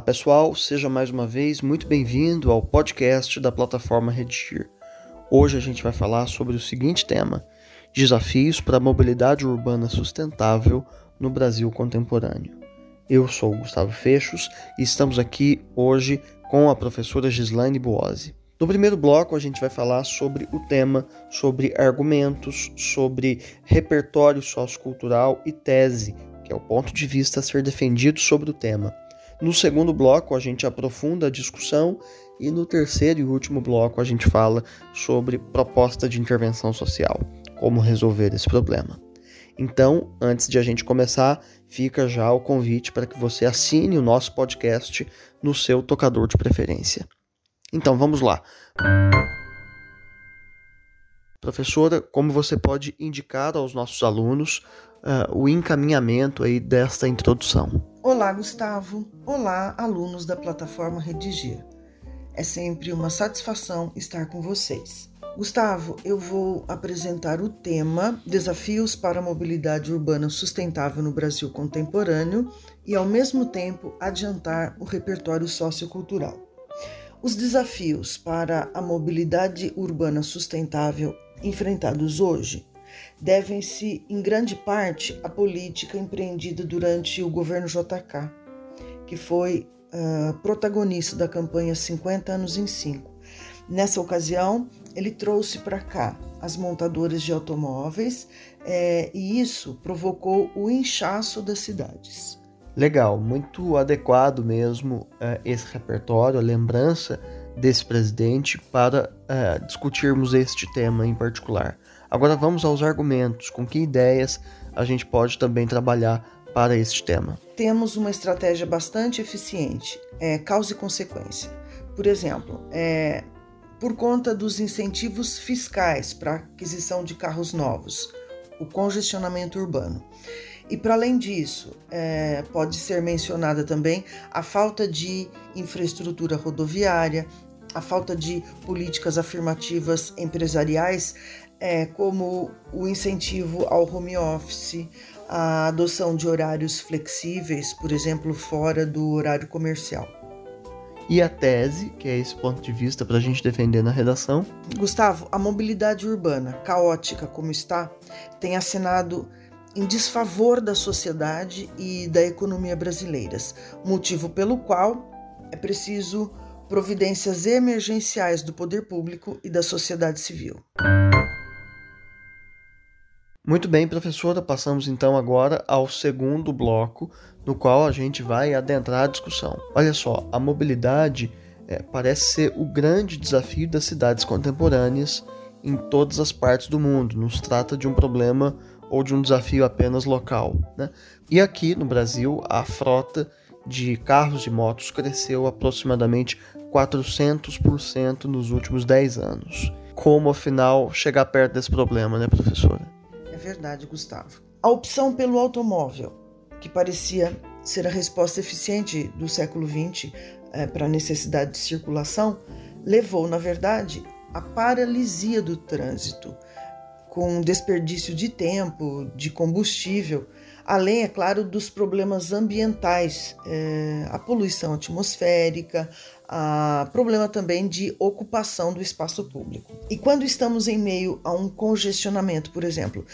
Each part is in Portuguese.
Olá pessoal, seja mais uma vez muito bem-vindo ao podcast da plataforma Redigir. Hoje a gente vai falar sobre o seguinte tema: Desafios para a mobilidade urbana sustentável no Brasil contemporâneo. Eu sou o Gustavo Fechos e estamos aqui hoje com a professora Gislaine Buozzi. No primeiro bloco, a gente vai falar sobre o tema, sobre argumentos, sobre repertório sociocultural e tese, que é o ponto de vista a ser defendido sobre o tema. No segundo bloco, a gente aprofunda a discussão e no terceiro e último bloco, a gente fala sobre proposta de intervenção social, como resolver esse problema. Então, antes de a gente começar, fica já o convite para que você assine o nosso podcast no seu tocador de preferência. Então, vamos lá. Professora, como você pode indicar aos nossos alunos uh, o encaminhamento aí desta introdução? Olá, Gustavo. Olá, alunos da plataforma Redigir. É sempre uma satisfação estar com vocês. Gustavo, eu vou apresentar o tema Desafios para a Mobilidade Urbana Sustentável no Brasil Contemporâneo e, ao mesmo tempo, adiantar o repertório sociocultural. Os desafios para a mobilidade urbana sustentável enfrentados hoje devem-se, em grande parte, à política empreendida durante o governo JK, que foi uh, protagonista da campanha 50 anos em 5. Nessa ocasião, ele trouxe para cá as montadoras de automóveis é, e isso provocou o inchaço das cidades. Legal, muito adequado mesmo uh, esse repertório, a lembrança desse presidente para uh, discutirmos este tema em particular. Agora vamos aos argumentos, com que ideias a gente pode também trabalhar para este tema. Temos uma estratégia bastante eficiente, é, causa e consequência. Por exemplo, é, por conta dos incentivos fiscais para aquisição de carros novos, o congestionamento urbano. E para além disso, é, pode ser mencionada também a falta de infraestrutura rodoviária, a falta de políticas afirmativas empresariais é, como o incentivo ao home office, a adoção de horários flexíveis, por exemplo, fora do horário comercial. E a tese, que é esse ponto de vista para a gente defender na redação? Gustavo, a mobilidade urbana, caótica como está, tem assinado em desfavor da sociedade e da economia brasileiras, motivo pelo qual é preciso providências emergenciais do poder público e da sociedade civil. Muito bem, professora, passamos então agora ao segundo bloco, no qual a gente vai adentrar a discussão. Olha só, a mobilidade é, parece ser o grande desafio das cidades contemporâneas em todas as partes do mundo. Nos trata de um problema ou de um desafio apenas local. Né? E aqui no Brasil, a frota de carros e motos cresceu aproximadamente 400% nos últimos 10 anos. Como afinal chegar perto desse problema, né, professora? Verdade, Gustavo. A opção pelo automóvel, que parecia ser a resposta eficiente do século XX é, para a necessidade de circulação, levou, na verdade, à paralisia do trânsito, com desperdício de tempo, de combustível, além, é claro, dos problemas ambientais, é, a poluição atmosférica, a problema também de ocupação do espaço público. E quando estamos em meio a um congestionamento, por exemplo,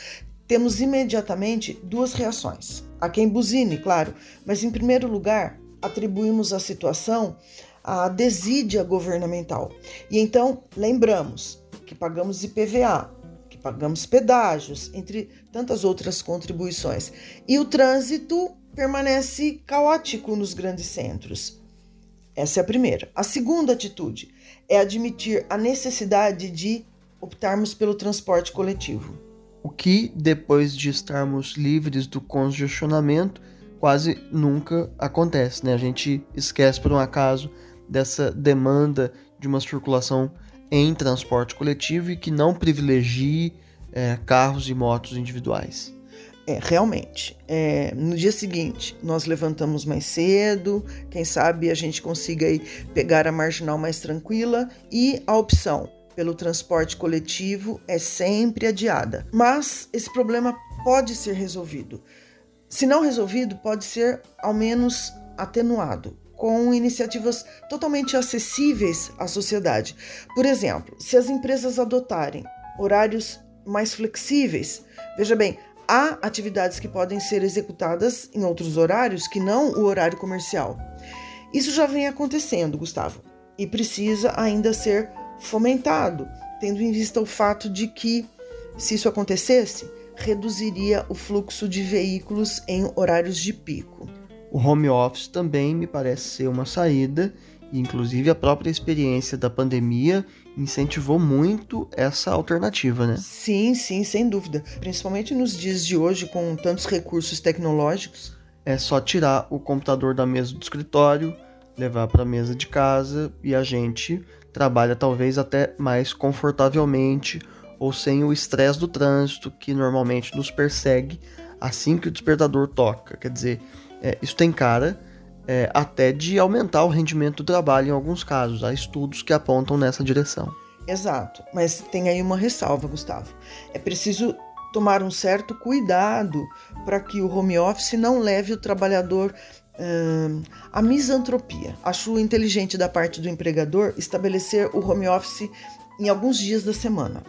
temos imediatamente duas reações. A quem buzine, claro, mas em primeiro lugar, atribuímos a situação à desídia governamental. E então lembramos que pagamos IPVA, que pagamos pedágios, entre tantas outras contribuições. E o trânsito permanece caótico nos grandes centros. Essa é a primeira. A segunda atitude é admitir a necessidade de optarmos pelo transporte coletivo. O que, depois de estarmos livres do congestionamento, quase nunca acontece, né? A gente esquece por um acaso dessa demanda de uma circulação em transporte coletivo e que não privilegie é, carros e motos individuais. É, realmente. É, no dia seguinte, nós levantamos mais cedo, quem sabe a gente consiga aí pegar a marginal mais tranquila e a opção pelo transporte coletivo é sempre adiada. Mas esse problema pode ser resolvido. Se não resolvido, pode ser ao menos atenuado. com iniciativas totalmente acessíveis à sociedade. Por exemplo, se as empresas adotarem horários mais flexíveis, veja bem, há atividades que podem ser executadas em outros horários que não o horário comercial. Isso já vem acontecendo, Gustavo, e precisa ainda ser fomentado, tendo em vista o fato de que, se isso acontecesse, reduziria o fluxo de veículos em horários de pico. O home office também me parece ser uma saída, inclusive a própria experiência da pandemia incentivou muito essa alternativa, né? Sim, sim, sem dúvida. Principalmente nos dias de hoje, com tantos recursos tecnológicos. É só tirar o computador da mesa do escritório, levar para a mesa de casa e a gente trabalha talvez até mais confortavelmente ou sem o estresse do trânsito que normalmente nos persegue assim que o despertador toca. Quer dizer, é, isso tem cara é, até de aumentar o rendimento do trabalho em alguns casos. Há estudos que apontam nessa direção. Exato, mas tem aí uma ressalva, Gustavo. É preciso tomar um certo cuidado para que o home office não leve o trabalhador hum, à misantropia. Acho inteligente da parte do empregador estabelecer o home office em alguns dias da semana.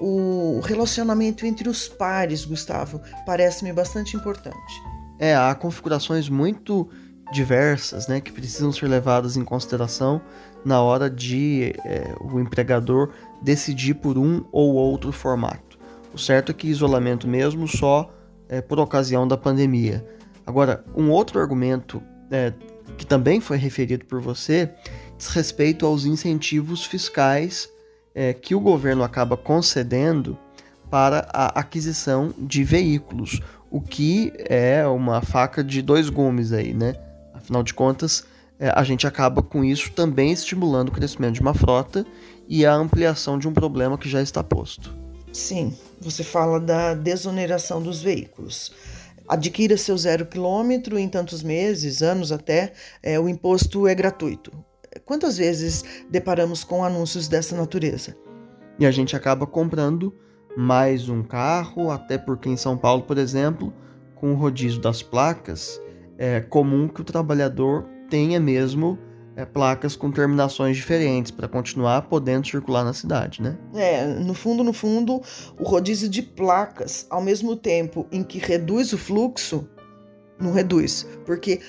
O relacionamento entre os pares, Gustavo, parece-me bastante importante. É, há configurações muito diversas, né, que precisam ser levadas em consideração na hora de é, o empregador decidir por um ou outro formato. O certo é que isolamento mesmo só é, por ocasião da pandemia. Agora, um outro argumento é, que também foi referido por você diz respeito aos incentivos fiscais é, que o governo acaba concedendo para a aquisição de veículos, o que é uma faca de dois gumes aí, né? Afinal de contas, é, a gente acaba com isso também estimulando o crescimento de uma frota e a ampliação de um problema que já está posto. Sim, você fala da desoneração dos veículos. Adquira seu zero quilômetro em tantos meses, anos até, é, o imposto é gratuito. Quantas vezes deparamos com anúncios dessa natureza? E a gente acaba comprando mais um carro, até porque em São Paulo, por exemplo, com o rodízio das placas, é comum que o trabalhador tenha mesmo é, placas com terminações diferentes para continuar podendo circular na cidade, né? É, no fundo, no fundo, o rodízio de placas, ao mesmo tempo em que reduz o fluxo, não reduz, porque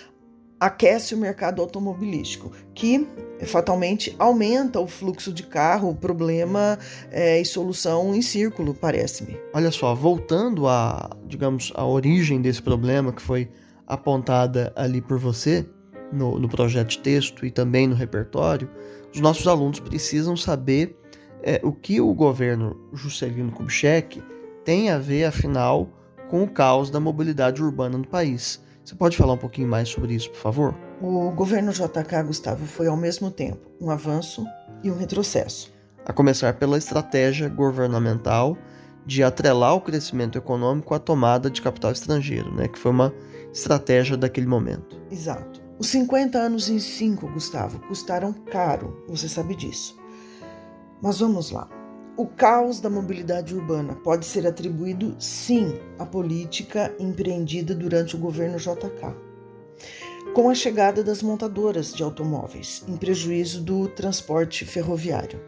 aquece o mercado automobilístico, que fatalmente aumenta o fluxo de carro, problema é, e solução em círculo, parece-me. Olha só, voltando a, digamos, a origem desse problema que foi apontada ali por você no, no projeto de texto e também no repertório, os nossos alunos precisam saber é, o que o governo Juscelino Kubitschek tem a ver, afinal, com o caos da mobilidade urbana no país. Você pode falar um pouquinho mais sobre isso, por favor? O governo JK, Gustavo, foi ao mesmo tempo um avanço e um retrocesso. A começar pela estratégia governamental de atrelar o crescimento econômico à tomada de capital estrangeiro, né, que foi uma estratégia daquele momento. Exato. Os 50 anos em 5, Gustavo, custaram caro, você sabe disso. Mas vamos lá. O caos da mobilidade urbana pode ser atribuído, sim, à política empreendida durante o governo JK, com a chegada das montadoras de automóveis, em prejuízo do transporte ferroviário.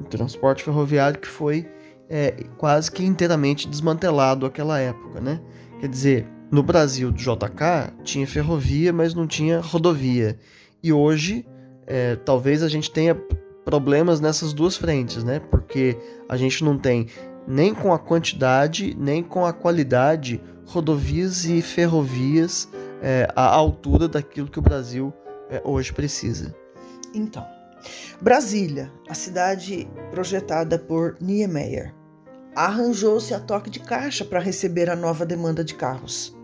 O transporte ferroviário que foi é, quase que inteiramente desmantelado naquela época, né? Quer dizer, no Brasil do JK tinha ferrovia, mas não tinha rodovia. E hoje, é, talvez a gente tenha problemas nessas duas frentes, né? Porque a gente não tem nem com a quantidade, nem com a qualidade rodovias e ferrovias é, à altura daquilo que o Brasil é, hoje precisa. Então, Brasília, a cidade projetada por Niemeyer, arranjou-se a toque de caixa para receber a nova demanda de carros.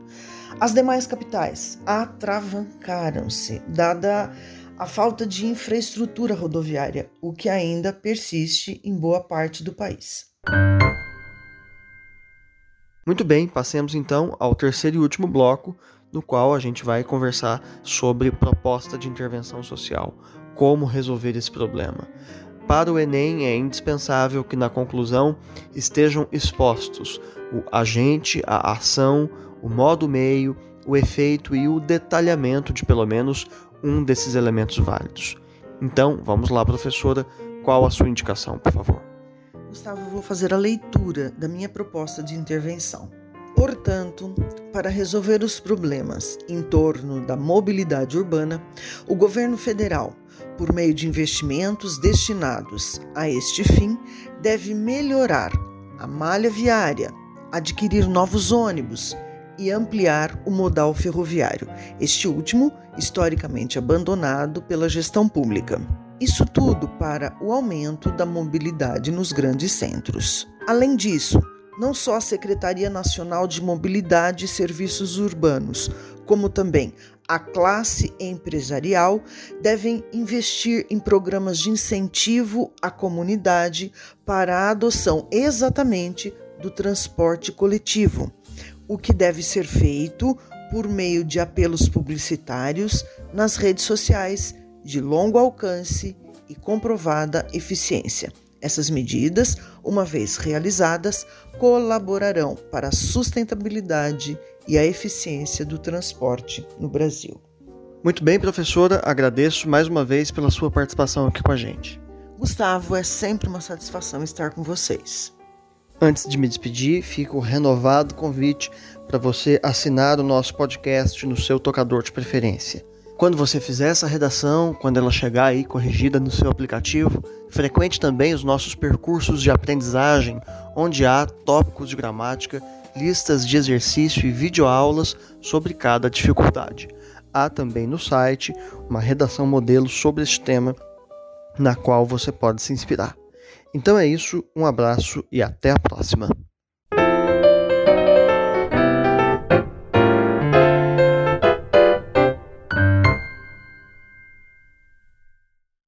As demais capitais atravancaram-se, dada a falta de infraestrutura rodoviária, o que ainda persiste em boa parte do país. Muito bem, passemos então ao terceiro e último bloco, no qual a gente vai conversar sobre proposta de intervenção social, como resolver esse problema. Para o Enem é indispensável que na conclusão estejam expostos o agente, a ação, o modo meio, o efeito e o detalhamento de pelo menos um desses elementos válidos. Então, vamos lá, professora, qual a sua indicação, por favor? Gustavo, vou fazer a leitura da minha proposta de intervenção. Portanto, para resolver os problemas em torno da mobilidade urbana, o governo federal, por meio de investimentos destinados a este fim, deve melhorar a malha viária, adquirir novos ônibus e ampliar o modal ferroviário, este último historicamente abandonado pela gestão pública. Isso tudo para o aumento da mobilidade nos grandes centros. Além disso, não só a Secretaria Nacional de Mobilidade e Serviços Urbanos, como também a classe empresarial devem investir em programas de incentivo à comunidade para a adoção exatamente do transporte coletivo, o que deve ser feito por meio de apelos publicitários nas redes sociais de longo alcance e comprovada eficiência. Essas medidas, uma vez realizadas, colaborarão para a sustentabilidade e a eficiência do transporte no Brasil. Muito bem, professora, agradeço mais uma vez pela sua participação aqui com a gente. Gustavo, é sempre uma satisfação estar com vocês. Antes de me despedir, fica o renovado convite para você assinar o nosso podcast no seu tocador de preferência. Quando você fizer essa redação, quando ela chegar aí corrigida no seu aplicativo, frequente também os nossos percursos de aprendizagem, onde há tópicos de gramática, listas de exercício e videoaulas sobre cada dificuldade. Há também no site uma redação modelo sobre este tema, na qual você pode se inspirar. Então é isso, um abraço e até a próxima.